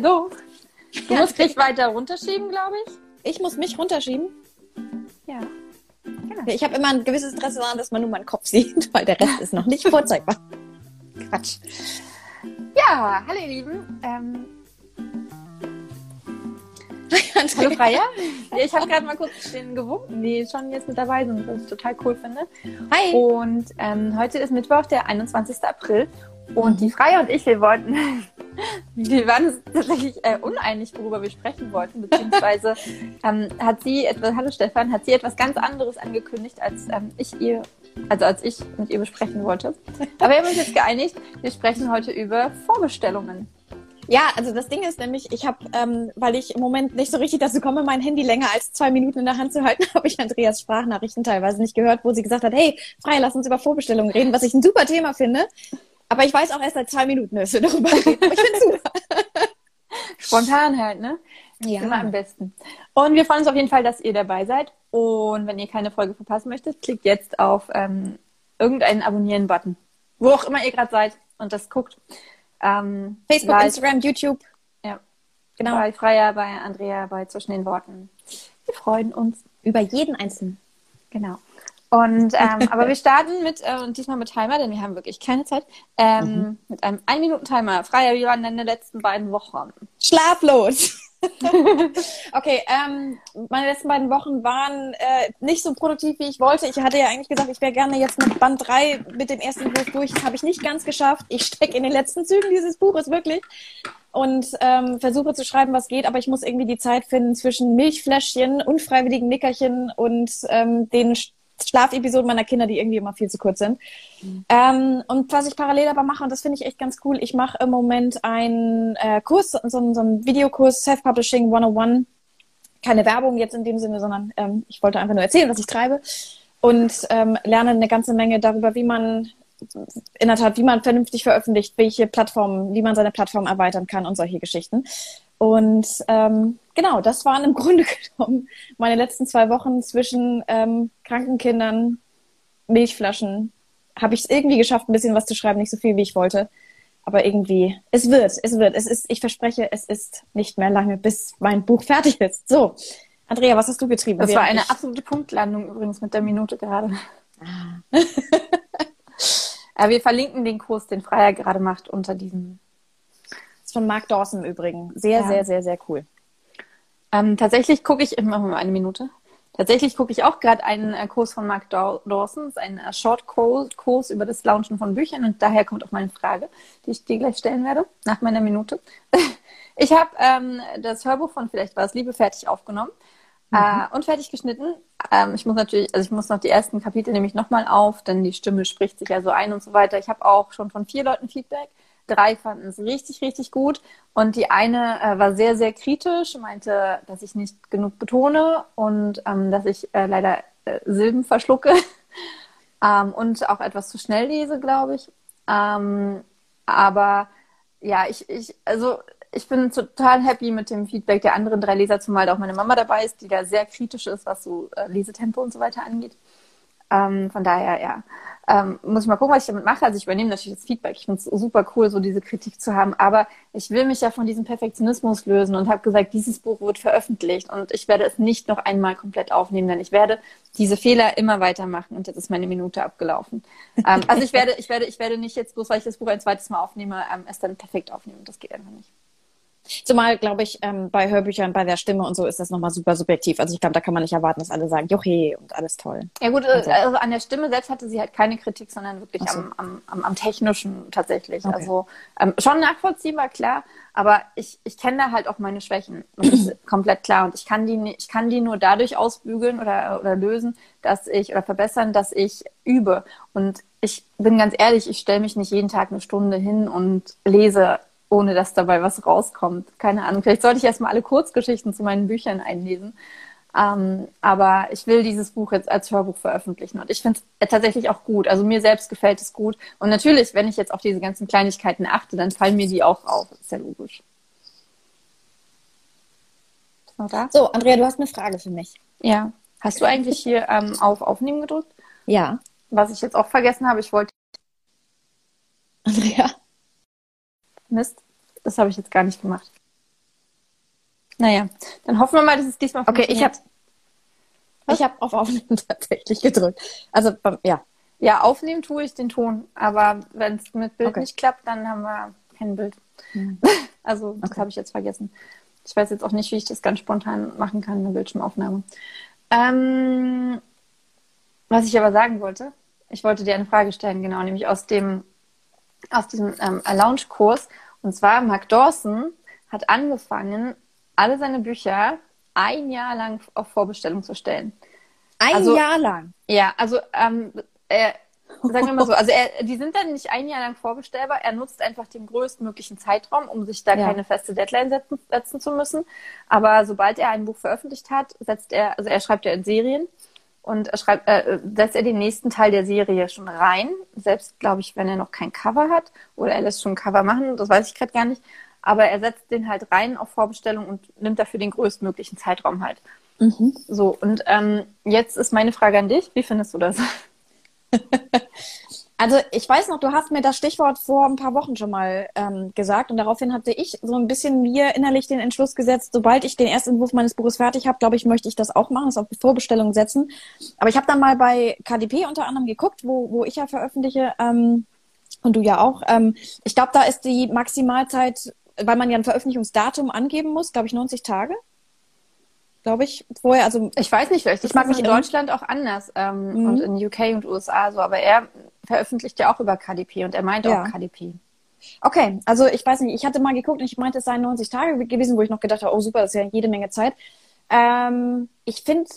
Hallo. Du Ja, musst dich weiter runterschieben, glaube ich. Ich muss mich runterschieben. Ja. Ich habe immer ein gewisses Interesse daran, dass man nur meinen Kopf sieht, weil der Rest ist noch nicht vorzeigbar. Quatsch. Ja, hallo ihr Lieben. Ähm, hallo Freya. Ja, ich habe gerade mal kurz den gewunken, die schon jetzt mit dabei sind, was ich total cool finde. Hi. Und ähm, heute ist Mittwoch, der 21. April. Und Mhm. die Freya und ich, wir wollten, wir waren uns tatsächlich äh, uneinig, worüber wir sprechen wollten, beziehungsweise ähm, hat sie etwas, hallo Stefan, hat sie etwas ganz anderes angekündigt, als ähm, ich ihr, also als ich mit ihr besprechen wollte. Aber wir haben uns jetzt geeinigt, wir sprechen heute über Vorbestellungen. Ja, also das Ding ist nämlich, ich habe, ähm, weil ich im Moment nicht so richtig dazu komme, mein Handy länger als zwei Minuten in der Hand zu halten, habe ich Andreas Sprachnachrichten teilweise nicht gehört, wo sie gesagt hat, hey, Freya, lass uns über Vorbestellungen reden, was ich ein super Thema finde. Aber ich weiß auch erst seit zwei Minuten, dass wir darüber reden. Ich finde. Spontan halt, ne? Ja. Immer am besten. Und wir freuen uns auf jeden Fall, dass ihr dabei seid. Und wenn ihr keine Folge verpassen möchtet, klickt jetzt auf ähm, irgendeinen Abonnieren-Button. Wo auch immer ihr gerade seid und das guckt. Ähm, Facebook, live, Instagram, YouTube. Ja. Genau. Bei Freya, bei Andrea, bei Zwischen den Worten. Wir freuen uns. Über jeden einzelnen. Genau. Und ähm, aber wir starten mit äh, und diesmal mit Timer, denn wir haben wirklich keine Zeit. Ähm, Mit einem 1 Minuten Timer. Freya, wie waren deine letzten beiden Wochen? Schlaflos. okay, ähm, meine letzten beiden Wochen waren äh, nicht so produktiv, wie ich wollte. Ich hatte ja eigentlich gesagt, ich wäre gerne jetzt mit Band 3 mit dem ersten Buch durch. Das habe ich nicht ganz geschafft. Ich stecke in den letzten Zügen dieses Buches wirklich und ähm, versuche zu schreiben, was geht, aber ich muss irgendwie die Zeit finden zwischen Milchfläschchen, unfreiwilligen Nickerchen und ähm, den Schlafepisoden meiner Kinder, die irgendwie immer viel zu kurz sind. Ähm, und was ich parallel aber mache, und das finde ich echt ganz cool, ich mache im Moment einen äh, Kurs, so, einen- so einen Videokurs Self-Publishing 101. Keine Werbung jetzt in dem Sinne, sondern ähm, ich wollte einfach nur erzählen, was ich treibe. Und ähm, lerne eine ganze Menge darüber, wie man in der Tat, wie man vernünftig veröffentlicht, welche Plattformen, wie man seine Plattform erweitern kann und solche Geschichten. Und ähm, genau, das waren im Grunde genommen meine letzten zwei Wochen zwischen ähm, kranken Kindern, Milchflaschen. Habe ich es irgendwie geschafft, ein bisschen was zu schreiben, nicht so viel, wie ich wollte. Aber irgendwie, es wird, es wird, es ist, ich verspreche, es ist nicht mehr lange, bis mein Buch fertig ist. So, Andrea, was hast du getrieben? Das war eine ich- absolute Punktlandung übrigens mit der Minute gerade. äh, wir verlinken den Kurs, den Freier gerade macht, unter diesem. Das ist von Mark Dawson im Übrigen. Sehr, Ja. sehr, sehr, sehr cool. Ähm, tatsächlich gucke ich, wir mal eine Minute. Tatsächlich gucke ich auch gerade einen äh, Kurs von Mark Daw Dawson, ein äh, Short-Kurs über das Launchen von Büchern und daher kommt auch meine Frage, die ich dir gleich stellen werde, nach meiner Minute. Ich habe ähm, das Hörbuch von Vielleicht war es Liebe fertig aufgenommen äh, und fertig geschnitten. Ähm, ich muss natürlich, also ich muss noch die ersten Kapitel nämlich nochmal auf, denn die Stimme spricht sich ja so ein und so weiter. Ich habe auch schon von vier Leuten Feedback. Drei fanden es richtig, richtig gut. Und die eine äh, war sehr, sehr kritisch, meinte, dass ich nicht genug betone und ähm, dass ich äh, leider äh, Silben verschlucke ähm, und auch etwas zu schnell lese, glaube ich. Ähm, aber ja, ich, ich, also ich bin total happy mit dem Feedback der anderen drei Leser, zumal auch meine Mama dabei ist, die da sehr kritisch ist, was so äh, Lesetempo und so weiter angeht. Ähm, von daher, ja, ähm, muss ich mal gucken, was ich damit mache. Also ich übernehme natürlich das Feedback. Ich finde es super cool, so diese Kritik zu haben. Aber ich will mich ja von diesem Perfektionismus lösen und habe gesagt, dieses Buch wird veröffentlicht und ich werde es nicht noch einmal komplett aufnehmen, denn ich werde diese Fehler immer weitermachen und jetzt ist meine Minute abgelaufen. ähm, also ich werde, ich werde, ich werde nicht jetzt bloß, weil ich das Buch ein zweites Mal aufnehme, ähm, es dann perfekt aufnehmen. Das geht einfach nicht. Zumal, glaube ich, ähm, bei Hörbüchern, bei der Stimme und so ist das nochmal super subjektiv. Also ich glaube, da kann man nicht erwarten, dass alle sagen, Joche und alles toll. Ja gut, Also- also, an der Stimme selbst hatte sie halt keine Kritik, sondern wirklich so. am, am, am, am Technischen tatsächlich. Okay. Also ähm, schon nachvollziehbar, klar, aber ich, ich kenne da halt auch meine Schwächen. Das ist komplett klar. Und ich kann die ich kann die nur dadurch ausbügeln oder, oder lösen, dass ich oder verbessern, dass ich übe. Und ich bin ganz ehrlich, ich stelle mich nicht jeden Tag eine Stunde hin und lese ohne dass dabei was rauskommt. Keine Ahnung. Vielleicht sollte ich erstmal alle Kurzgeschichten zu meinen Büchern einlesen. Ähm, aber ich will dieses Buch jetzt als Hörbuch veröffentlichen und ich finde es tatsächlich auch gut. Also mir selbst gefällt es gut. Und natürlich, wenn ich jetzt auf diese ganzen Kleinigkeiten achte, dann fallen mir die auch auf. Ist ja logisch. So, Andrea, du hast eine Frage für mich. Ja. Hast du eigentlich hier ähm, auf Aufnehmen gedrückt? Ja. Was ich jetzt auch vergessen habe, ich wollte. Andrea. Mist, das habe ich jetzt gar nicht gemacht. Naja, dann hoffen wir mal, dass es diesmal Okay, ich habe ich habe auf Aufnehmen tatsächlich gedrückt. Also ja. Ja, aufnehmen tue ich den Ton, aber wenn es mit Bild okay. nicht klappt, dann haben wir kein Bild. Mhm. Also das okay. habe ich jetzt vergessen. Ich weiß jetzt auch nicht, wie ich das ganz spontan machen kann, eine Bildschirmaufnahme. Ähm, was ich aber sagen wollte, ich wollte dir eine Frage stellen, genau, nämlich aus dem aus diesem ähm, Lounge-Kurs. Und zwar Mark Dawson hat angefangen, alle seine Bücher ein Jahr lang auf Vorbestellung zu stellen. Ein also, Jahr lang? Ja, also ähm, er, sagen wir mal so, also er, die sind dann nicht ein Jahr lang vorbestellbar. Er nutzt einfach den größtmöglichen Zeitraum, um sich da ja. keine feste Deadline setzen, setzen zu müssen. Aber sobald er ein Buch veröffentlicht hat, setzt er, also er schreibt ja in Serien und er schreibt, äh, setzt er den nächsten Teil der Serie schon rein. Selbst, glaube ich, wenn er noch kein Cover hat oder er lässt schon ein Cover machen, das weiß ich gerade gar nicht. Aber er setzt den halt rein auf Vorbestellung und nimmt dafür den größtmöglichen Zeitraum halt. Mhm. So, und ähm, jetzt ist meine Frage an dich. Wie findest du das? Also ich weiß noch, du hast mir das Stichwort vor ein paar Wochen schon mal ähm, gesagt und daraufhin hatte ich so ein bisschen mir innerlich den Entschluss gesetzt, sobald ich den ersten Entwurf meines Buches fertig habe, glaube ich, möchte ich das auch machen, das auf Vorbestellung setzen. Aber ich habe dann mal bei KDP unter anderem geguckt, wo, wo ich ja veröffentliche ähm, und du ja auch. Ähm, ich glaube, da ist die Maximalzeit, weil man ja ein Veröffentlichungsdatum angeben muss, glaube ich, 90 Tage glaube ich, vorher. Also ich weiß nicht, vielleicht ich mag mich in Deutschland auch anders ähm, mhm. und in UK und USA so, aber er veröffentlicht ja auch über KDP und er meint ja. auch KDP. Okay, also ich weiß nicht, ich hatte mal geguckt und ich meinte, es seien 90 Tage gewesen, wo ich noch gedacht habe, oh super, das ist ja jede Menge Zeit. Ähm, ich finde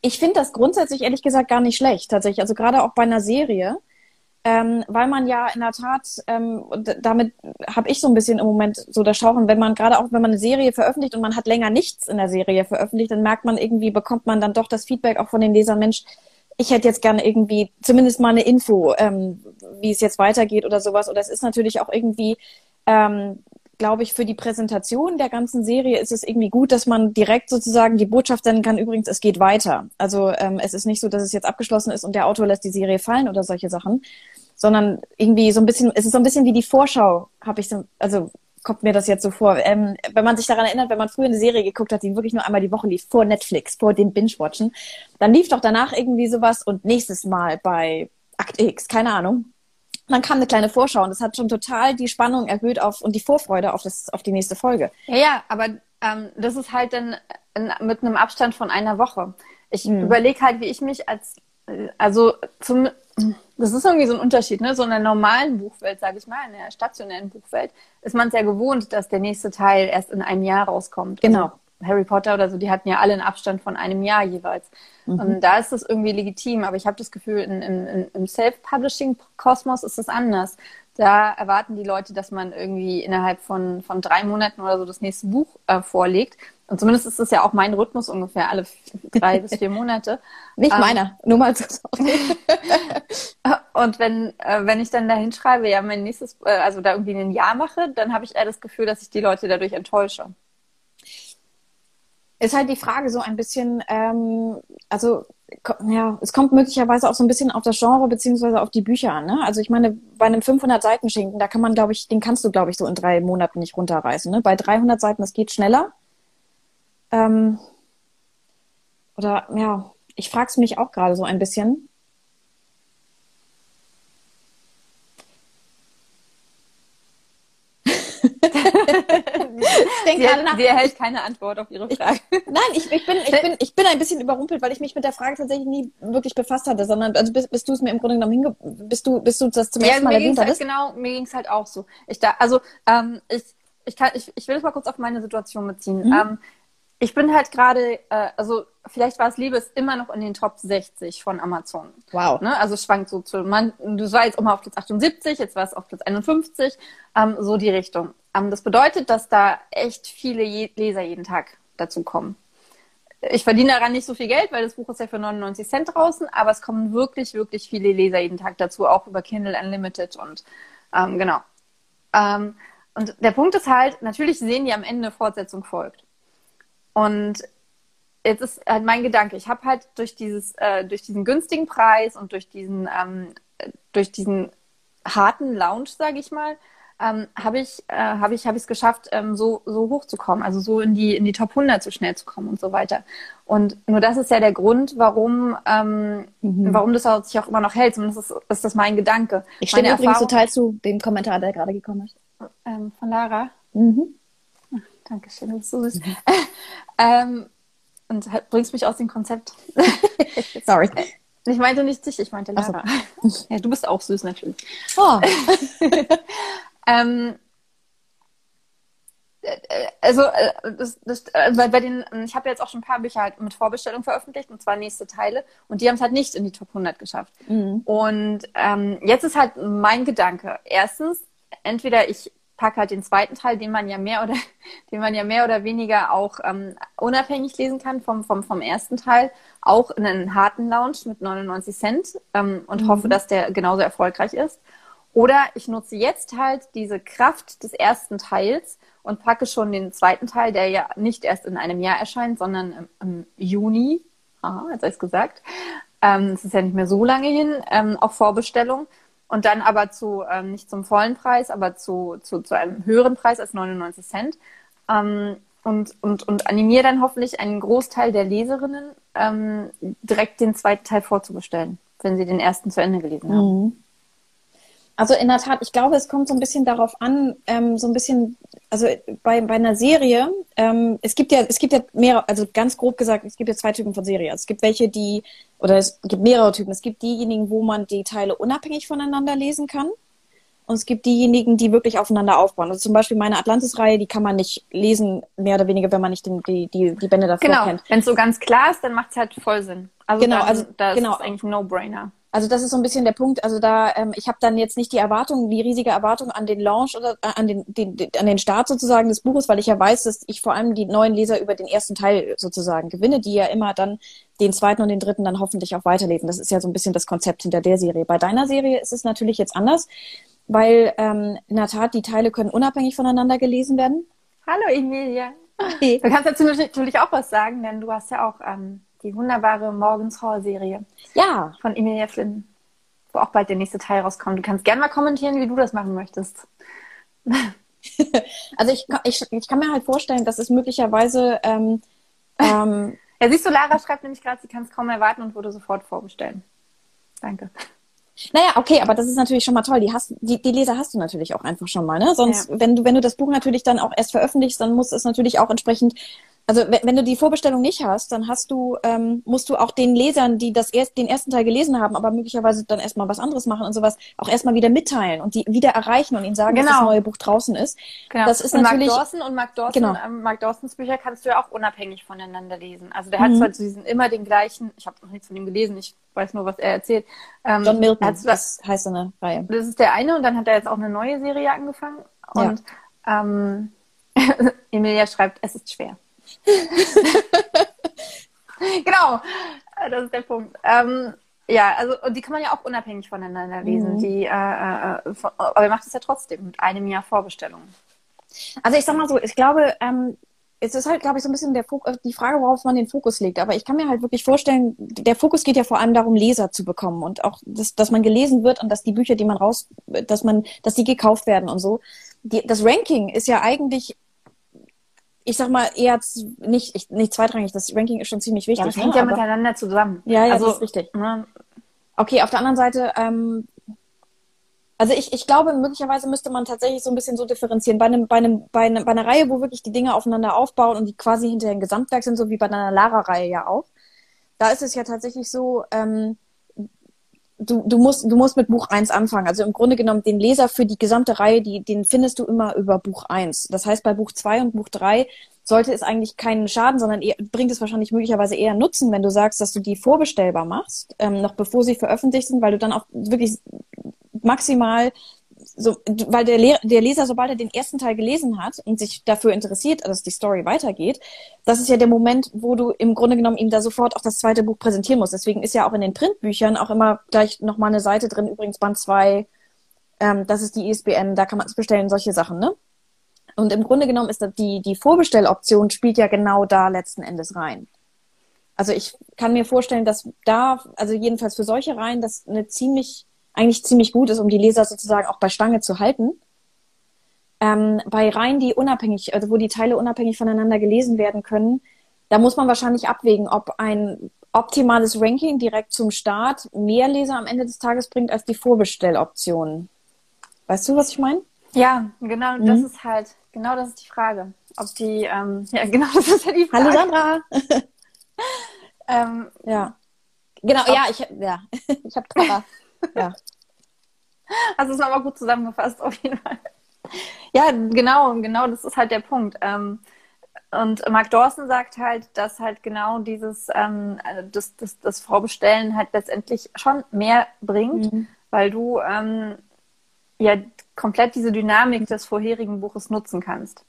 ich finde das grundsätzlich ehrlich gesagt gar nicht schlecht, tatsächlich. Also gerade auch bei einer Serie ähm, weil man ja in der Tat, ähm, damit habe ich so ein bisschen im Moment so das Schauchen, wenn man gerade auch, wenn man eine Serie veröffentlicht und man hat länger nichts in der Serie veröffentlicht, dann merkt man irgendwie, bekommt man dann doch das Feedback auch von den Lesern, Mensch, ich hätte jetzt gerne irgendwie zumindest mal eine Info, ähm, wie es jetzt weitergeht oder sowas. Oder es ist natürlich auch irgendwie ähm, glaube ich, für die Präsentation der ganzen Serie ist es irgendwie gut, dass man direkt sozusagen die Botschaft senden kann, übrigens, es geht weiter. Also ähm, es ist nicht so, dass es jetzt abgeschlossen ist und der Autor lässt die Serie fallen oder solche Sachen, sondern irgendwie so ein bisschen, es ist so ein bisschen wie die Vorschau, habe ich so, also kommt mir das jetzt so vor. Ähm, wenn man sich daran erinnert, wenn man früher eine Serie geguckt hat, die wirklich nur einmal die Woche lief, vor Netflix, vor dem Binge-Watchen, dann lief doch danach irgendwie sowas und nächstes Mal bei Akt X, keine Ahnung, dann kam eine kleine Vorschau und das hat schon total die Spannung erhöht auf und die Vorfreude auf, das, auf die nächste Folge. Ja, ja aber ähm, das ist halt dann mit einem Abstand von einer Woche. Ich hm. überlege halt, wie ich mich als, also zum, das ist irgendwie so ein Unterschied, ne? So in der normalen Buchwelt, sage ich mal, in der stationären Buchwelt, ist man es ja gewohnt, dass der nächste Teil erst in einem Jahr rauskommt. Genau. Also Harry Potter oder so, die hatten ja alle einen Abstand von einem Jahr jeweils. Mhm. Und da ist das irgendwie legitim, aber ich habe das Gefühl, in, in, im Self-Publishing-Kosmos ist es anders. Da erwarten die Leute, dass man irgendwie innerhalb von, von drei Monaten oder so das nächste Buch äh, vorlegt. Und zumindest ist das ja auch mein Rhythmus ungefähr alle drei bis vier Monate. Nicht ähm, meiner, nur mal so. Und wenn, äh, wenn ich dann da hinschreibe, ja, mein nächstes, äh, also da irgendwie ein Jahr mache, dann habe ich eher das Gefühl, dass ich die Leute dadurch enttäusche ist halt die Frage so ein bisschen, ähm, also ja, es kommt möglicherweise auch so ein bisschen auf das Genre beziehungsweise auf die Bücher an. Ne? Also ich meine, bei einem 500 Seiten Schinken, da kann man, glaube ich, den kannst du, glaube ich, so in drei Monaten nicht runterreißen. Ne? Bei 300 Seiten, das geht schneller. Ähm, oder ja, ich frage es mich auch gerade so ein bisschen. ich denke gerade nach. Sie erhält keine Antwort auf Ihre Frage. Ich, nein, ich, ich, bin, ich, bin, ich bin ein bisschen überrumpelt, weil ich mich mit der Frage tatsächlich nie wirklich befasst hatte, sondern also bist, bist du es mir im Grunde genommen hinge bist du, bist du das zum ja, ersten Mal erwähnt halt, Genau, mir ging es halt auch so. Ich da, also ähm, ich, ich, kann, ich, ich will das mal kurz auf meine Situation beziehen. Mhm. Ähm, ich bin halt gerade, äh, also vielleicht war es Liebe, ist immer noch in den Top 60 von Amazon. Wow. Ne? Also schwankt so zu, man, du war jetzt immer auf Platz 78, jetzt war es auf Platz 51, ähm, so die Richtung. Ähm, das bedeutet, dass da echt viele Je Leser jeden Tag dazu kommen. Ich verdiene daran nicht so viel Geld, weil das Buch ist ja für 99 Cent draußen, aber es kommen wirklich, wirklich viele Leser jeden Tag dazu, auch über Kindle Unlimited und ähm, genau. Ähm, und der Punkt ist halt, natürlich sehen die am Ende Fortsetzung folgt. Und jetzt ist halt mein Gedanke, ich habe halt durch dieses, äh, durch diesen günstigen Preis und durch diesen, ähm, durch diesen harten Lounge, sage ich mal, ähm, habe ich äh, habe ich habe ich es geschafft, ähm, so so hoch zu kommen, also so in die in die Top 100 so schnell zu kommen und so weiter. Und nur das ist ja der Grund, warum ähm, mhm. warum das auch, sich auch immer noch hält. Zumindest ist, ist das mein Gedanke. Ich stimme übrigens Erfahrung, total zu dem Kommentar, der gerade gekommen ist. Ähm, von Lara. Mhm. Dankeschön, das ist so süß. Mhm. ähm, und halt, bringst mich aus dem Konzept. Sorry. Ich meinte nicht dich, ich meinte Lara. So. Ja, du bist auch süß natürlich. Oh. ähm, äh, also äh, das, das, äh, bei, bei den, ich habe jetzt auch schon ein paar Bücher halt mit Vorbestellung veröffentlicht und zwar nächste Teile und die haben es halt nicht in die Top 100 geschafft. Mhm. Und ähm, jetzt ist halt mein Gedanke. Erstens, entweder ich packe halt den zweiten Teil, den man ja mehr oder den man ja mehr oder weniger auch ähm, unabhängig lesen kann vom, vom, vom ersten Teil, auch in einen harten Lounge mit 99 Cent ähm, und mhm. hoffe, dass der genauso erfolgreich ist. Oder ich nutze jetzt halt diese Kraft des ersten Teils und packe schon den zweiten Teil, der ja nicht erst in einem Jahr erscheint, sondern im, im Juni, aha, jetzt habe ich es gesagt, ähm, es ist ja nicht mehr so lange hin, ähm, auf Vorbestellung und dann aber zu, ähm, nicht zum vollen Preis, aber zu, zu, zu einem höheren Preis als 99 Cent. Ähm, und, und, und animiere dann hoffentlich einen Großteil der Leserinnen, ähm, direkt den zweiten Teil vorzubestellen, wenn sie den ersten zu Ende gelesen haben. Mhm. Also in der Tat, ich glaube, es kommt so ein bisschen darauf an, ähm, so ein bisschen, also bei, bei einer Serie, ähm, es gibt ja, es gibt ja mehrere, also ganz grob gesagt, es gibt ja zwei Typen von Serie. Es gibt welche, die, oder es gibt mehrere Typen. Es gibt diejenigen, wo man die Teile unabhängig voneinander lesen kann. Und es gibt diejenigen, die wirklich aufeinander aufbauen. Also zum Beispiel meine Atlantis-Reihe, die kann man nicht lesen, mehr oder weniger, wenn man nicht den, die, die, die Bände davor genau. kennt. Wenn es so ganz klar ist, dann macht es halt voll Sinn. Also genau, dann, also da genau. ist eigentlich ein No-Brainer. Also das ist so ein bisschen der Punkt. Also da, ähm, ich habe dann jetzt nicht die Erwartung, die riesige Erwartung an den Launch oder äh, an den, den, den, an den Start sozusagen des Buches, weil ich ja weiß, dass ich vor allem die neuen Leser über den ersten Teil sozusagen gewinne, die ja immer dann den zweiten und den dritten dann hoffentlich auch weiterlesen. Das ist ja so ein bisschen das Konzept hinter der Serie. Bei deiner Serie ist es natürlich jetzt anders, weil ähm, in der Tat die Teile können unabhängig voneinander gelesen werden. Hallo Emilia. Hey. Du kannst dazu natürlich auch was sagen, denn du hast ja auch ähm, die wunderbare Morgens Horror-Serie. Ja. Von Emilia Flynn. Wo auch bald der nächste Teil rauskommt. Du kannst gerne mal kommentieren, wie du das machen möchtest. also ich, ich, ich kann mir halt vorstellen, dass es möglicherweise ähm, ähm, ja, siehst du, Lara schreibt nämlich gerade, sie kann es kaum erwarten und würde sofort vorbestellen. Danke. Naja, okay, aber das ist natürlich schon mal toll. Die, hast, die, die Leser hast du natürlich auch einfach schon mal. Ne? Sonst, ja. wenn, du, wenn du das Buch natürlich dann auch erst veröffentlichst, dann muss es natürlich auch entsprechend also wenn, du die Vorbestellung nicht hast, dann hast du, ähm, musst du auch den Lesern, die das erst, den ersten Teil gelesen haben, aber möglicherweise dann erstmal was anderes machen und sowas, auch erstmal wieder mitteilen und die wieder erreichen und ihnen sagen, genau. dass das neue Buch draußen ist. Genau. Das ist und natürlich. Mark Dawson und Mark Dawson, genau. ähm, Mark Dawsons Bücher kannst du ja auch unabhängig voneinander lesen. Also der hat mhm. zwar diesen immer den gleichen, ich habe noch nichts von ihm gelesen, ich weiß nur, was er erzählt. Ähm, John Milton, das heißt eine Reihe. Das ist der eine und dann hat er jetzt auch eine neue Serie angefangen. Und ja. ähm, Emilia schreibt, es ist schwer. genau, das ist der Punkt. Ähm, ja, also und die kann man ja auch unabhängig voneinander lesen. Mhm. Die, äh, äh, von, aber ihr macht es ja trotzdem mit einem Jahr Vorbestellung. Also ich sag mal so, ich glaube, ähm, es ist halt, glaube ich, so ein bisschen der Fok die Frage, worauf man den Fokus legt. Aber ich kann mir halt wirklich vorstellen, der Fokus geht ja vor allem darum, Leser zu bekommen und auch, dass, dass man gelesen wird und dass die Bücher, die man raus, dass man, dass die gekauft werden und so. Die, das Ranking ist ja eigentlich ich sag mal, eher nicht, ich, nicht zweitrangig, das Ranking ist schon ziemlich wichtig. Ja, das hängt ne? ja Aber, miteinander zusammen. Ja, ja, also, das ist richtig. Ne? Okay, auf der anderen Seite, ähm, also ich, ich glaube, möglicherweise müsste man tatsächlich so ein bisschen so differenzieren. Bei einem, bei einem, bei einem, bei einer Reihe, wo wirklich die Dinge aufeinander aufbauen und die quasi hinterher ein Gesamtwerk sind, so wie bei einer Lara-Reihe ja auch. Da ist es ja tatsächlich so, ähm, du, du musst, du musst mit Buch 1 anfangen. Also im Grunde genommen den Leser für die gesamte Reihe, die, den findest du immer über Buch 1. Das heißt, bei Buch 2 und Buch 3 sollte es eigentlich keinen Schaden, sondern eher, bringt es wahrschehlich möglicherweise eher Nutzen, wenn du sagst, dass du die vorbestellbar machst, ähm, noch bevor sie veröffentlicht sind, weil du dann auch wirklich maximal so, weil der, Le der Leser, sobald er den ersten Teil gelesen hat und sich dafür interessiert, dass die Story weitergeht, das ist ja der Moment, wo du im Grunde genommen ihm da sofort auch das zweite Buch präsentieren musst. Deswegen ist ja auch in den Printbüchern auch immer gleich nochmal eine Seite drin, übrigens Band 2, ähm, das ist die ISBN, da kann man es bestellen, solche Sachen, ne? Und im Grunde genommen ist das die, die Vorbestelloption spielt ja genau da letzten Endes rein. Also ich kann mir vorstellen, dass da, also jedenfalls für solche Reihen, das eine ziemlich eigentlich ziemlich gut ist, um die Leser sozusagen auch bei Stange zu halten. ähm, bei Reihen, die unabhängig, also wo die Teile unabhängig voneinander gelesen werden können, da muss man wahrscheinlich abwägen, ob ein optimales Ranking direkt zum Start mehr Leser am Ende des Tages bringt als die Vorbestelloption. Weißt du, was ich meine? Ja, genau, mhm. das ist halt, genau das ist die Frage. Ob die, ähm, ja, genau, das ist ja die Frage. Hallo Sandra! ähm, ja. Genau, ja, ich, ja, ich habe Tara. Ja. Hast es nochmal gut zusammengefasst, auf jeden Fall. Ja, genau, genau, das ist halt der Punkt. Ähm, und Mark Dawson sagt halt, dass halt genau dieses, ähm, das, das, das Vorbestellen halt letztendlich schon mehr bringt, mhm. weil du ähm, ja komplett diese Dynamik des vorherigen Buches nutzen kannst.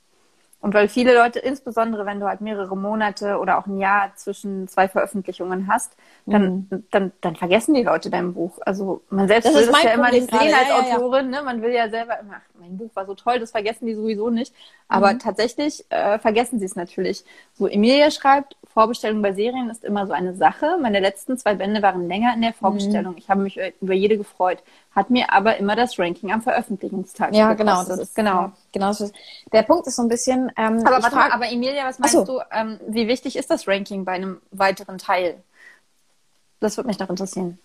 Und weil viele Leute, insbesondere wenn du halt mehrere Monate oder auch ein Jahr zwischen zwei Veröffentlichungen hast, dann, mhm. dann, dann vergessen die Leute dein Buch. Also man selbst das will das ja immer nicht sehen als ja, Autorin. Ja. Ne? Man will ja selber immer, ach, mein Buch war so toll, das vergessen die sowieso nicht. Aber mhm. tatsächlich äh, vergessen sie es natürlich. So Emilia schreibt, Vorbestellung bei Serien ist immer so eine Sache. Meine letzten zwei Bände waren länger in der Vorbestellung. Mhm. Ich habe mich über jede gefreut. Hat mir aber immer das Ranking am Veröffentlichungstag Ja, genau. Das ist, genau. Genau ist, der Punkt ist so ein bisschen. Ähm, aber, warte mal, aber Emilia, was meinst so. du? Ähm, wie wichtig ist das Ranking bei einem weiteren Teil? Das würde mich noch interessieren.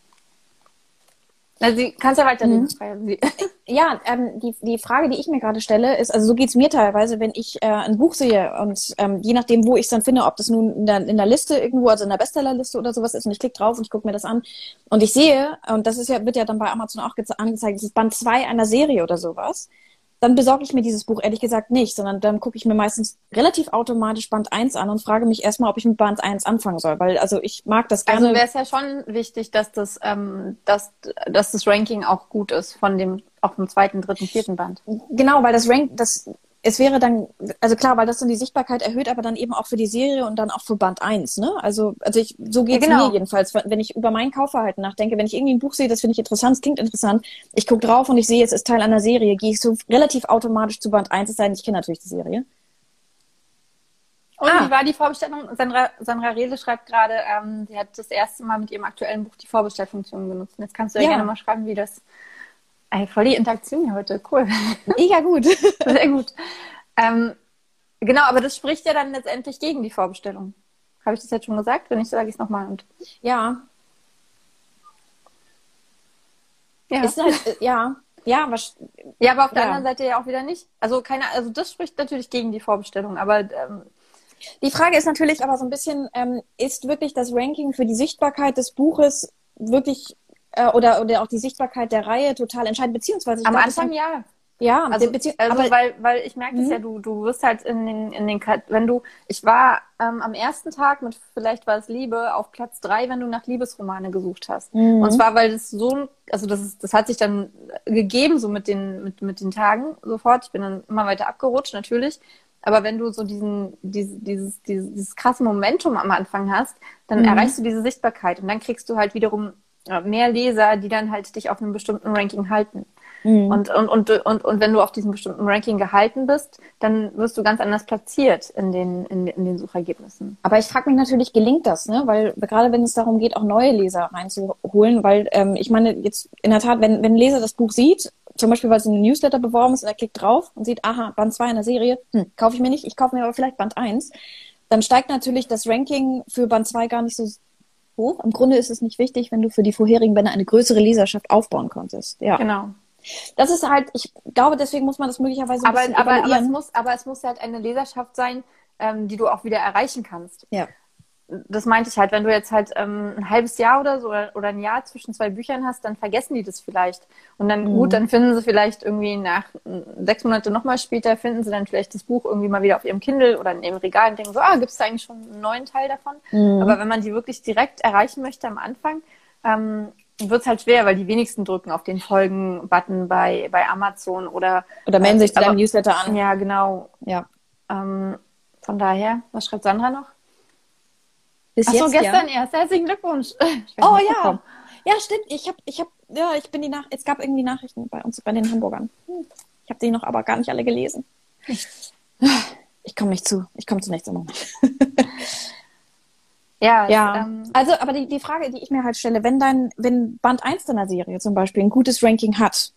Also, sie kannst ja weiterreden. Mhm. Ja, ähm, die, die Frage, die ich mir gerade stelle, ist, also so geht's mir teilweise, wenn ich äh, ein Buch sehe und ähm, je nachdem, wo ich es dann finde, ob das nun in der, in der Liste irgendwo, also in der Bestsellerliste oder sowas ist und ich klicke drauf und ich gucke mir das an und ich sehe, und das ist ja, wird ja dann bei Amazon auch angezeigt, das ist Band 2 einer Serie oder sowas dann besorge ich mir dieses Buch ehrlich gesagt nicht, sondern dann gucke ich mir meistens relativ automatisch Band 1 an und frage mich erstmal, ob ich mit Band 1 anfangen soll, weil also ich mag das gerne. Also wäre es ja schon wichtig, dass das, ähm, dass, dass das Ranking auch gut ist von dem, auch vom zweiten, dritten, vierten Band. Genau, weil das Rank, das es wäre dann, also klar, weil das dann die Sichtbarkeit erhöht, aber dann eben auch für die Serie und dann auch für Band 1, ne? Also, also ich, so geht's ja, genau. mir jedenfalls, wenn ich über mein Kaufverhalten nachdenke, wenn ich irgendwie ein Buch sehe, das finde ich interessant, es klingt interessant, ich gucke drauf und ich sehe, es ist Teil einer Serie, gehe ich so relativ automatisch zu Band 1, es sei denn, ich kenne natürlich die Serie. Und ah. wie war die Vorbestellung? Sandra, Sandra Rehle schreibt gerade, ähm, sie hat das erste Mal mit ihrem aktuellen Buch die Vorbestellfunktion genutzt. Jetzt kannst du ja, ja gerne mal schreiben, wie das Ey, voll die Interaktion hier heute. Cool. Mega gut. Sehr gut. Ähm, genau, aber das spricht ja dann letztendlich gegen die Vorbestellung. Habe ich das jetzt schon gesagt? Wenn nicht, sage ich es nochmal. Ja. Ja. Ist halt, äh, ja. Ja, was, ja, aber auf der ja. anderen Seite ja auch wieder nicht. Also keine, also das spricht natürlich gegen die Vorbestellung, aber ähm, die Frage ist natürlich aber so ein bisschen, ähm, ist wirklich das Ranking für die Sichtbarkeit des Buches wirklich äh, oder, oder auch die Sichtbarkeit der Reihe total entscheidend, beziehungsweise am Anfang ja. Ja, also, also aber, weil, weil ich merke das ja, mhm. du, du wirst halt in den, in den, wenn du, ich war ähm, am ersten Tag mit, vielleicht war es Liebe, auf Platz drei, wenn du nach Liebesromane gesucht hast. Mhm. Und zwar, weil das so, also das ist, das hat sich dann gegeben, so mit den, mit, mit den Tagen sofort. Ich bin dann immer weiter abgerutscht, natürlich. Aber wenn du so diesen, dieses, dieses, dieses, dieses krasse Momentum am Anfang hast, dann mhm. erreichst du diese Sichtbarkeit und dann kriegst du halt wiederum mehr Leser, die dann halt dich auf einem bestimmten Ranking halten. Mhm. Und, und, und, und, und wenn du auf diesem bestimmten Ranking gehalten bist, dann wirst du ganz anders platziert in den, in, in den Suchergebnissen. Aber ich frage mich natürlich, gelingt das, ne? Weil gerade wenn es darum geht, auch neue Leser reinzuholen, weil ähm, ich meine, jetzt in der Tat, wenn, wenn ein Leser das Buch sieht, zum Beispiel, weil es in einem Newsletter beworben ist und er klickt drauf und sieht, aha, Band 2 in der Serie, hm, kaufe ich mir nicht, ich kaufe mir aber vielleicht Band 1, dann steigt natürlich das Ranking für Band 2 gar nicht so hoch. Im Grunde ist es nicht wichtig, wenn du für die vorherigen Bände eine größere Leserschaft aufbauen konntest. Ja. Genau. Das ist halt, ich glaube, deswegen muss man das möglicherweise aber, aber, aber, es muss, aber es muss halt eine Leserschaft sein, ähm, die du auch wieder erreichen kannst. Ja. Das meinte ich halt, wenn du jetzt halt ähm, ein halbes Jahr oder so oder, oder, ein Jahr zwischen zwei Büchern hast, dann vergessen die das vielleicht. Und dann, mhm. gut, dann finden sie vielleicht irgendwie nach sechs Monate nochmal später, finden sie dann vielleicht das Buch irgendwie mal wieder auf ihrem Kindle oder in ihrem Regal und denken so, ah, gibt es da eigentlich schon einen neuen Teil davon? Mhm. Aber wenn man die wirklich direkt erreichen möchte am Anfang, ähm, wird es halt schwer, weil die wenigsten drücken auf den Folgen-Button bei, bei Amazon oder. Oder melden sich zu deinem Newsletter an. Ja, genau. Ja. Ähm, von daher, was schreibt Sandra noch? Bis Ach so, jetzt, gestern ja. erst. Herzlichen Glückwunsch. Oh ja. Ja, stimmt. Ich habe, ich habe, ja, ich bin die Nach, es gab irgendwie Nachrichten bei uns, bei den Hamburgern. Hm. Ich habe die noch aber gar nicht alle gelesen. Ich komme nicht zu. Ich komme zu nichts im Moment. Ja, ja. Es, ähm, also, aber die, die Frage, die ich mir halt stelle, wenn dein, wenn Band 1 deiner Serie zum Beispiel ein gutes Ranking hat,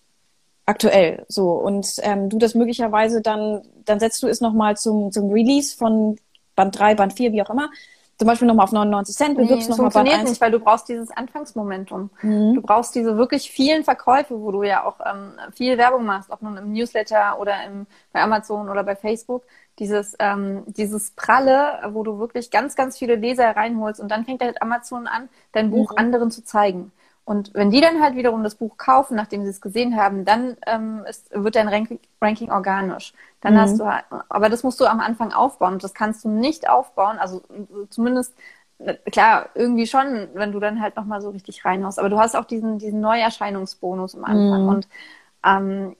aktuell so und ähm, du das möglicherweise dann dann setzt du es nochmal zum zum Release von Band 3, Band 4, wie auch immer zum Beispiel nochmal auf 99 Cent, bewirbst nee, nochmal Band 1. nicht, weil du brauchst dieses Anfangsmomentum. Mhm. Du brauchst diese wirklich vielen Verkäufe, wo du ja auch ähm, viel Werbung machst, ob nun im Newsletter oder im, bei Amazon oder bei Facebook. Dieses, ähm, dieses Pralle, wo du wirklich ganz, ganz viele Leser reinholst und dann fängt halt Amazon an, dein Buch mhm. anderen zu zeigen. Und wenn die dann halt wiederum das Buch kaufen, nachdem sie es gesehen haben, dann ähm, ist, wird dein Ranking, Ranking organisch. Dann mhm. hast du, halt, aber das musst du am Anfang aufbauen. Und das kannst du nicht aufbauen. Also zumindest äh, klar irgendwie schon, wenn du dann halt noch mal so richtig reinhaust. Aber du hast auch diesen diesen Neuerscheinungsbonus am Anfang mhm. und ähm,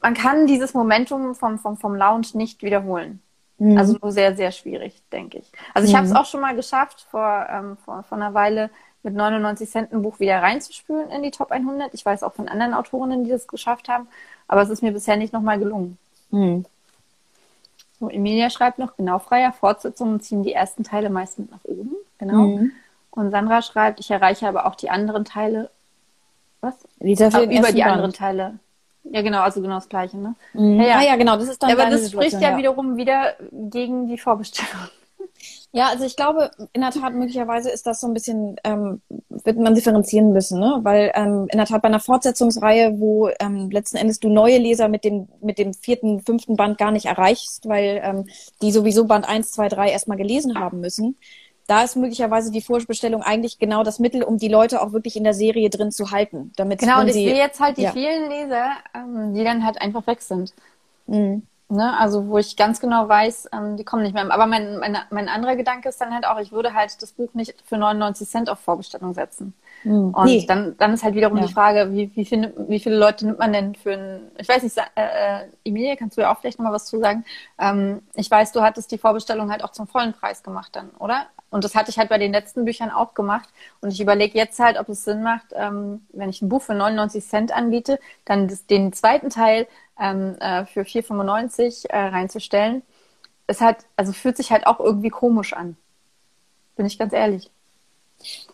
man kann dieses Momentum vom vom vom Lounge nicht wiederholen. Mhm. Also nur sehr sehr schwierig, denke ich. Also ich mhm. habe es auch schon mal geschafft vor ähm, vor, vor einer Weile mit 99 Cent ein Buch wieder reinzuspülen in die Top 100. Ich weiß auch von anderen Autorinnen, die das geschafft haben, aber es ist mir bisher nicht nochmal gelungen. Hm. So, Emilia schreibt noch, genau, freier Fortsetzungen ziehen die ersten Teile meistens nach oben. Genau. Mhm. Und Sandra schreibt, ich erreiche aber auch die anderen Teile. Was? Lisa für über die Band. anderen Teile. Ja, genau, also genau das Gleiche, ne? Mhm. Ja, ja. Ah, ja, genau, das ist dann Aber das spricht ja, ja wiederum wieder gegen die Vorbestellung. Ja, also ich glaube, in der Tat möglicherweise ist das so ein bisschen, ähm, wird man differenzieren müssen, ne? Weil ähm, in der Tat bei einer Fortsetzungsreihe, wo ähm, letzten Endes du neue Leser mit dem, mit dem vierten, fünften Band gar nicht erreichst, weil ähm, die sowieso Band eins, zwei, drei erstmal gelesen haben müssen, da ist möglicherweise die Vorbestellung eigentlich genau das Mittel, um die Leute auch wirklich in der Serie drin zu halten. Damit genau, und ich sehe jetzt halt die ja. vielen Leser, ähm, die dann halt einfach weg sind. Mhm. Ne? Also wo ich ganz genau weiß, ähm, die kommen nicht mehr. Aber mein, mein, mein anderer Gedanke ist dann halt auch, ich würde halt das Buch nicht für 99 Cent auf Vorbestellung setzen. Mhm. Und nee. dann, dann ist halt wiederum ja. die Frage, wie, wie, viele, wie viele Leute nimmt man denn für ein, ich weiß nicht, äh, äh, Emilie, kannst du ja auch vielleicht nochmal was zu sagen? Ähm, ich weiß, du hattest die Vorbestellung halt auch zum vollen Preis gemacht dann, oder? Und das hatte ich halt bei den letzten Büchern auch gemacht. Und ich überlege jetzt halt, ob es Sinn macht, ähm, wenn ich ein Buch für 99 Cent anbiete, dann das, den zweiten Teil ähm, äh, für 4,95 äh, reinzustellen. Es hat, also fühlt sich halt auch irgendwie komisch an. Bin ich ganz ehrlich.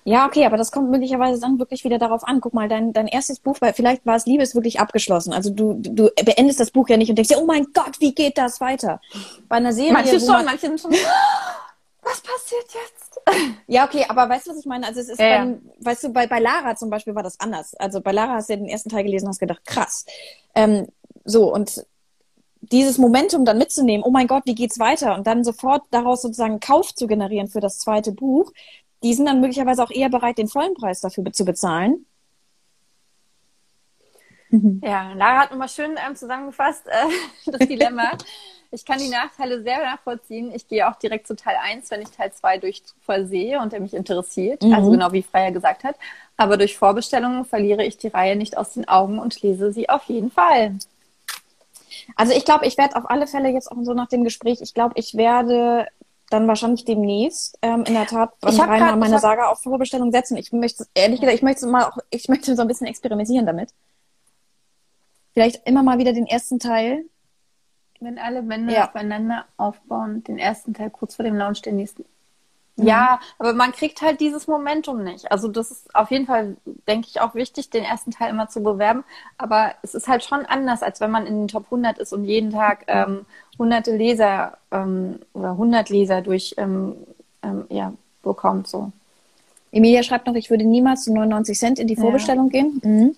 Ja, okay, aber das kommt möglicherweise dann wirklich wieder darauf an. Guck mal, dein, dein erstes Buch, weil vielleicht war es Liebe, ist wirklich abgeschlossen. Also du, du beendest das Buch ja nicht und denkst dir, oh mein Gott, wie geht das weiter? Bei einer Serie. Manche schon, man, manche sind schon. Was passiert jetzt? Ja, okay, aber weißt du, was ich meine? Also es ist, ja. beim, weißt du, bei, bei Lara zum Beispiel war das anders. Also bei Lara hast du ja den ersten Teil gelesen und hast gedacht, krass. Ähm, so, und dieses Momentum dann mitzunehmen, oh mein Gott, wie geht's weiter? Und dann sofort daraus sozusagen Kauf zu generieren für das zweite Buch, die sind dann möglicherweise auch eher bereit, den vollen Preis dafür zu bezahlen. Ja, Lara hat nochmal schön ähm, zusammengefasst, äh, das Dilemma. ich kann die Nachteile sehr nachvollziehen. Ich gehe auch direkt zu Teil 1, wenn ich Teil 2 durch Zufall sehe und der mich interessiert. Mhm. Also genau wie Freier gesagt hat. Aber durch Vorbestellungen verliere ich die Reihe nicht aus den Augen und lese sie auf jeden Fall. Also ich glaube, ich werde auf alle Fälle jetzt auch so nach dem Gespräch, ich glaube, ich werde dann wahrscheinlich demnächst ähm, in der Tat beim Rainer meine hab... Saga auf Vorbestellung setzen. Ich möchte, ehrlich gesagt, ich möchte mal auch, ich möchte so ein bisschen experimentieren damit. Vielleicht immer mal wieder den ersten Teil. Wenn alle Bände ja. aufeinander aufbauen, den ersten Teil kurz vor dem Launch, den nächsten Mhm. Ja, aber man kriegt halt dieses Momentum nicht. Also das ist auf jeden Fall, denke ich, auch wichtig, den ersten Teil immer zu bewerben. Aber es ist halt schon anders, als wenn man in den Top 100 ist und jeden Tag ähm, hunderte Leser ähm, oder 100 Leser durch ähm, ähm, ja, bekommt. So. Emilia schreibt noch, ich würde niemals zu 99 Cent in die Vorbestellung ja. gehen. Mhm.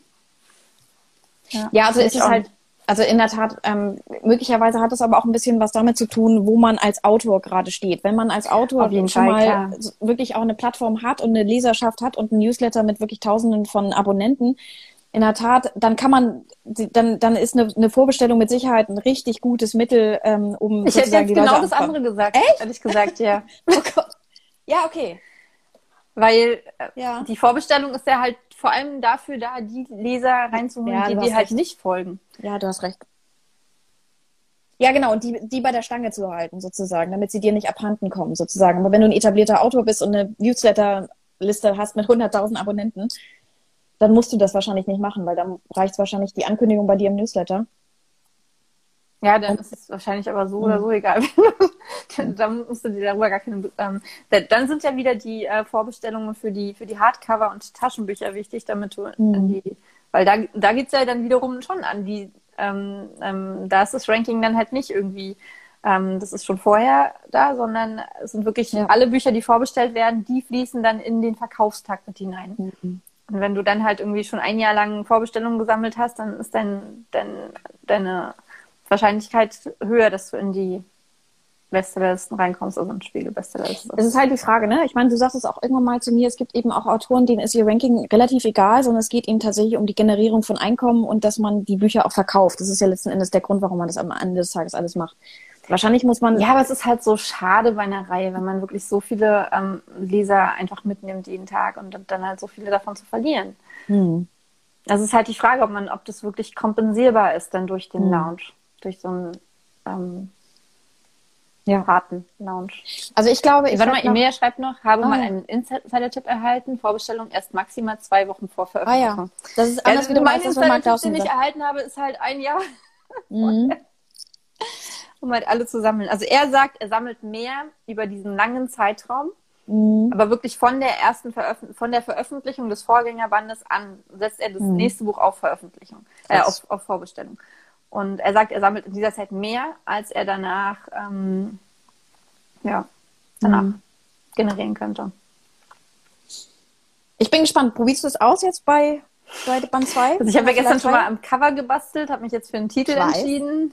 Ja, ja, also ist es halt also in der Tat, ähm, möglicherweise hat es aber auch ein bisschen was damit zu tun, wo man als Autor gerade steht. Wenn man als Autor schon Fall, mal klar. wirklich auch eine Plattform hat und eine Leserschaft hat und ein Newsletter mit wirklich Tausenden von Abonnenten, in der Tat, dann kann man, dann, dann ist eine, eine Vorbestellung mit Sicherheit ein richtig gutes Mittel, ähm, um ich hätte jetzt genau Leute das andere gesagt. Echt? Ehrlich gesagt, ja. oh Gott. Ja, okay. Weil äh, ja. die Vorbestellung ist ja halt vor allem dafür da, die Leser reinzuholen, ja, die dir halt nicht folgen. Ja, du hast recht. Ja, genau, und die, die bei der Stange zu halten, sozusagen, damit sie dir nicht abhanden kommen, sozusagen. Aber wenn du ein etablierter Autor bist und eine Newsletter-Liste hast mit 100.000 Abonnenten, dann musst du das wahrscheinlich nicht machen, weil dann reicht wahrscheinlich die Ankündigung bei dir im Newsletter. Ja, dann ist es wahrscheinlich aber so oder so mhm. egal. dann musst du dir darüber gar keine. Ähm, dann sind ja wieder die äh, Vorbestellungen für die für die Hardcover und Taschenbücher wichtig, damit du mhm. die Weil da, da geht's ja dann wiederum schon an die, ähm, ähm, da ist das Ranking dann halt nicht irgendwie, ähm, das ist schon vorher da, sondern es sind wirklich Ja. alle Bücher, die vorbestellt werden, die fließen dann in den Verkaufstakt mit hinein. Mhm. Und wenn du dann halt irgendwie schon ein Jahr lang Vorbestellungen gesammelt hast, dann ist dein, dein, deine Wahrscheinlichkeit höher, dass du in die Bestsellerlisten reinkommst, also in Spiegel-Bestsellerliste. Es ist halt die Frage, ne? Ich meine, du sagst es auch irgendwann mal zu mir, es gibt eben auch Autoren, denen ist ihr Ranking relativ egal, sondern es geht ihnen tatsächlich um die Generierung von Einkommen und dass man die Bücher auch verkauft. Das ist ja letzten Endes der Grund, warum man das am Ende des Tages alles macht. Wahrscheinlich muss man. Ja, aber es ist halt so schade bei einer Reihe, wenn man wirklich so viele ähm, Leser einfach mitnimmt jeden Tag und dann halt so viele davon zu verlieren. Hm. Also es ist halt die Frage, ob man, ob das wirklich kompensierbar ist dann durch den Hm. Lounge, durch so einen ähm, Ja. harten Lounge. Also ich glaube, ich Warte mal, Emilia schreibt noch, habe Ah, mal ja. einen Insider-Tipp erhalten, Vorbestellung erst maximal zwei Wochen vor Ah Veröffentlichung. ja, das ist Ja, anders wie du mein meinst, das, was Mark Dawson den ich erhalten habe, ist halt ein Jahr, Mhm. um halt alle zu sammeln. Also er sagt, er sammelt mehr über diesen langen Zeitraum, Mhm. aber wirklich von der ersten Veröffent von der Veröffentlichung des Vorgängerbandes an setzt er das Mhm. nächste Buch auf Veröffentlichung, äh, auf, auf Vorbestellung. Und er sagt, er sammelt in dieser Zeit mehr, als er danach, ähm, ja, danach Mhm. generieren könnte. Ich bin gespannt. Probierst du es aus jetzt bei, bei Band 2? Also ich habe ja gestern schon mal am Cover gebastelt, habe mich jetzt für einen Titel entschieden.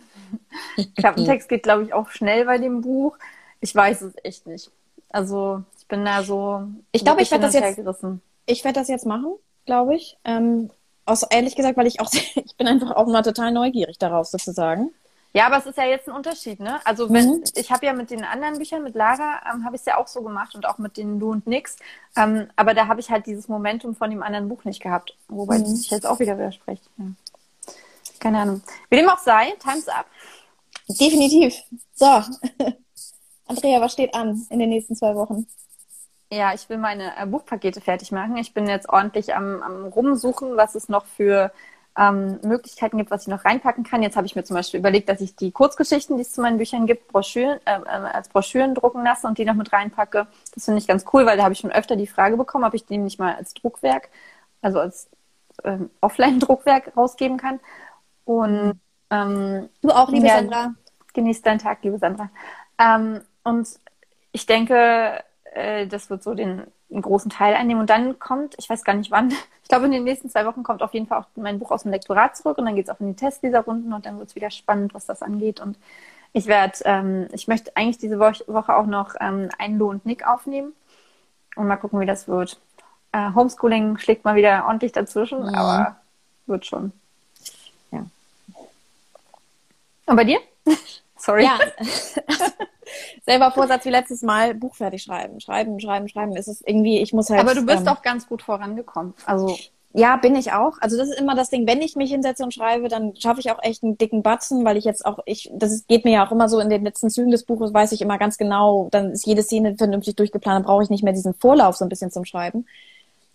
Klappentext geht, glaube ich, auch schnell bei dem Buch. Ich weiß es echt nicht. Also ich bin da so. Ich glaube, ich wirklich werd das jetzt- gerissen. Ich werde das jetzt machen, glaube ich. Ähm, aus, ehrlich gesagt, weil ich auch, ich bin einfach auch mal total neugierig darauf, sozusagen. Ja, aber es ist ja jetzt ein Unterschied, ne? Also wenn Mhm. ich habe ja mit den anderen Büchern, mit Lara, ähm, habe ich es ja auch so gemacht und auch mit den Du und Nix. Ähm, aber da habe ich halt dieses Momentum von dem anderen Buch nicht gehabt. Wobei Mhm. das sich jetzt auch wieder widerspricht. Ja. Keine Ahnung. Wie dem auch sei, Time's up. Definitiv. So. Andrea, was steht an in den nächsten zwei Wochen? Ja, ich will meine äh, Buchpakete fertig machen. Ich bin jetzt ordentlich am, am Rumsuchen, was es noch für ähm, Möglichkeiten gibt, was ich noch reinpacken kann. Jetzt habe ich mir zum Beispiel überlegt, dass ich die Kurzgeschichten, die es zu meinen Büchern gibt, Broschüren, äh, als Broschüren drucken lasse und die noch mit reinpacke. Das finde ich ganz cool, weil da habe ich schon öfter die Frage bekommen, ob ich die nicht mal als Druckwerk, also als ähm, Offline-Druckwerk rausgeben kann. Und ähm, Du auch, liebe Ja. Sandra. Genieß deinen Tag, liebe Sandra. Ähm, und ich denke, äh, das wird so den einen großen Teil einnehmen. Und dann kommt, ich weiß gar nicht wann, ich glaube in den nächsten zwei Wochen kommt auf jeden Fall auch mein Buch aus dem Lektorat zurück und dann geht es auch in die Testleserrunden und dann wird es wieder spannend, was das angeht. Und ich werde, ähm, ich möchte eigentlich diese Woche, auch noch ähm, ein Lo und Nick aufnehmen und mal gucken, wie das wird. Äh, Homeschooling schlägt mal wieder ordentlich dazwischen, Mhm. aber wird schon. Ja. Und bei dir? Sorry. Ja. Selber Vorsatz wie letztes Mal, Buch fertig schreiben. Schreiben, schreiben, schreiben. Es ist irgendwie, ich muss halt. Aber du bist ähm, auch ganz gut vorangekommen. Also Ja, bin ich auch. Also das ist immer das Ding, wenn ich mich hinsetze und schreibe, dann schaffe ich auch echt einen dicken Batzen, weil ich jetzt auch, ich, das geht mir ja auch immer so in den letzten Zügen des Buches, weiß ich immer ganz genau, dann ist jede Szene vernünftig durchgeplant, dann brauche ich nicht mehr diesen Vorlauf so ein bisschen zum Schreiben.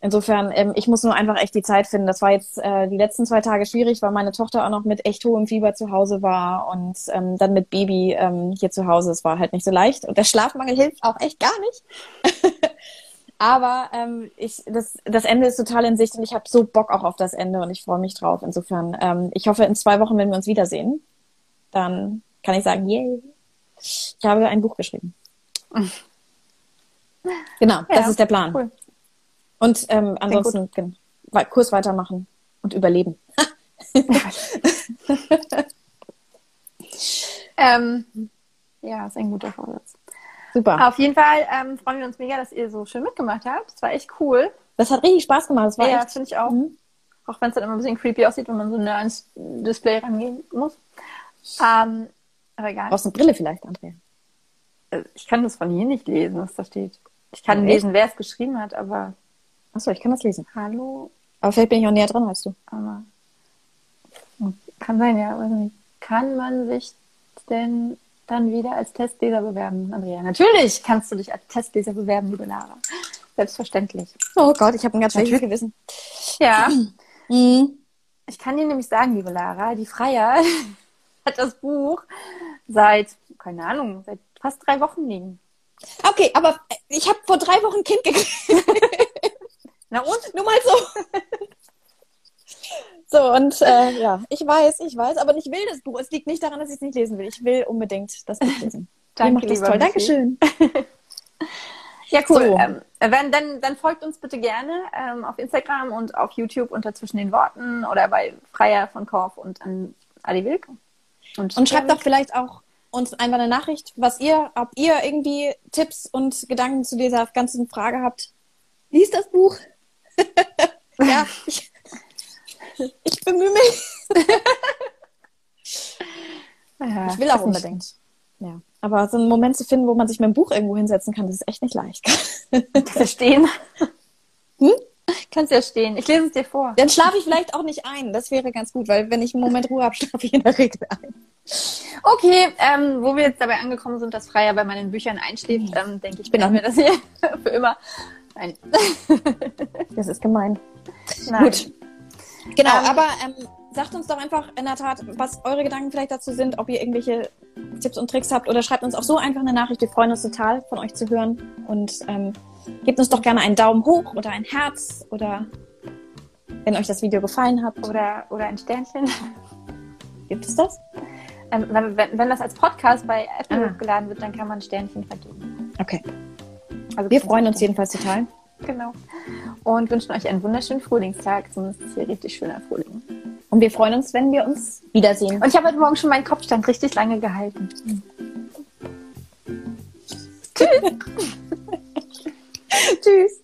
Insofern, ähm, ich muss nur einfach echt die Zeit finden. Das war jetzt äh, die letzten zwei Tage schwierig, weil meine Tochter auch noch mit echt hohem Fieber zu Hause war und ähm, dann mit Baby ähm, hier zu Hause. Es war halt nicht so leicht. Und der Schlafmangel hilft auch echt gar nicht. Aber ähm, ich, das, das Ende ist total in Sicht und ich habe so Bock auch auf das Ende und ich freue mich drauf. Insofern, ähm, ich hoffe, in zwei Wochen, wenn wir uns wiedersehen, dann kann ich sagen, yay, ich habe ein Buch geschrieben. Genau, das Ja, ist der Plan. cool. Und ähm, ansonsten wei- Kurs weitermachen und überleben. ähm, ja, ist ein guter Vorsatz. Super. Auf jeden Fall ähm, freuen wir uns mega, dass ihr so schön mitgemacht habt. Das war echt cool. Das hat richtig Spaß gemacht. Das war ja, echt. finde ich auch. Mhm. Auch wenn es dann immer ein bisschen creepy aussieht, wenn man so nah ans Display rangehen muss. Ähm, aber egal. Brauchst eine Brille vielleicht, Andrea. Äh, Ich kann das von hier nicht lesen, was da steht. Ich kann Echt? lesen, wer es geschrieben hat, aber Achso, ich kann das lesen. hallo, Aber vielleicht bin ich auch näher dran als du. aber kann sein, ja. Kann man sich denn dann wieder als Testleser bewerben, Andrea? Natürlich kannst du dich als Testleser bewerben, liebe Lara. Selbstverständlich. Oh Gott, ich habe ein ganz schlechtes. Gewissen. Ja, Mhm. ich kann dir nämlich sagen, liebe Lara, die Freier hat das Buch seit, keine Ahnung, seit fast drei Wochen liegen. Okay, aber ich habe vor drei Wochen ein Kind gekriegt. Na und? Nur mal so. So, und äh, ja, ich weiß, ich weiß, aber ich will das Buch. Es liegt nicht daran, dass ich es nicht lesen will. Ich will unbedingt das Buch lesen. Danke, das toll. Dankeschön. Ja, cool. So. Ähm, wenn, dann, dann folgt uns bitte gerne ähm, auf Instagram und auf YouTube unter Zwischen den Worten oder bei Freier von Korf und an Adi Wilk. Und schreibt doch vielleicht auch uns einfach eine Nachricht, was ihr, ob ihr irgendwie Tipps und Gedanken zu dieser ganzen Frage habt. Lies das Buch. Ja, ich, ich bemühe mich. Ja, Ich will auch nicht- unbedingt. Ja. Aber so einen Moment zu finden, wo man sich mit dem Buch irgendwo hinsetzen kann, das ist echt nicht leicht. Kannst ja stehen. Hm? Kannst ja stehen. Ich lese es dir vor. Dann schlafe ich vielleicht auch nicht ein. Das wäre ganz gut, weil wenn ich einen Moment Ruhe habe, schlafe ich in der Regel ein. Okay, ähm, wo wir jetzt dabei angekommen sind, dass Freier bei meinen Büchern einschläft, ähm, denke ich, beenden wir das hier für immer. Nein. Das ist gemein. Nein. Gut. Genau, Ähm, aber ähm, sagt uns doch einfach in der Tat, was eure Gedanken vielleicht dazu sind, ob ihr irgendwelche Tipps und Tricks habt oder schreibt uns auch so einfach eine Nachricht. Wir freuen uns total, von euch zu hören. Und ähm, gebt uns doch gerne einen Daumen hoch oder ein Herz oder wenn euch das Video gefallen hat. Oder, oder ein Sternchen. Gibt es das? Ähm, wenn, wenn das als Podcast bei Apple Ah. hochgeladen wird, dann kann man ein Sternchen vergeben. Okay. Also Wir freuen uns jedenfalls total. Genau. Und wünschen euch einen wunderschönen Frühlingstag. Zumindest ist hier richtig schöner Frühling. Und wir freuen uns, wenn wir uns wiedersehen. Und ich habe heute Morgen schon meinen Kopfstand richtig lange gehalten. Tschüss.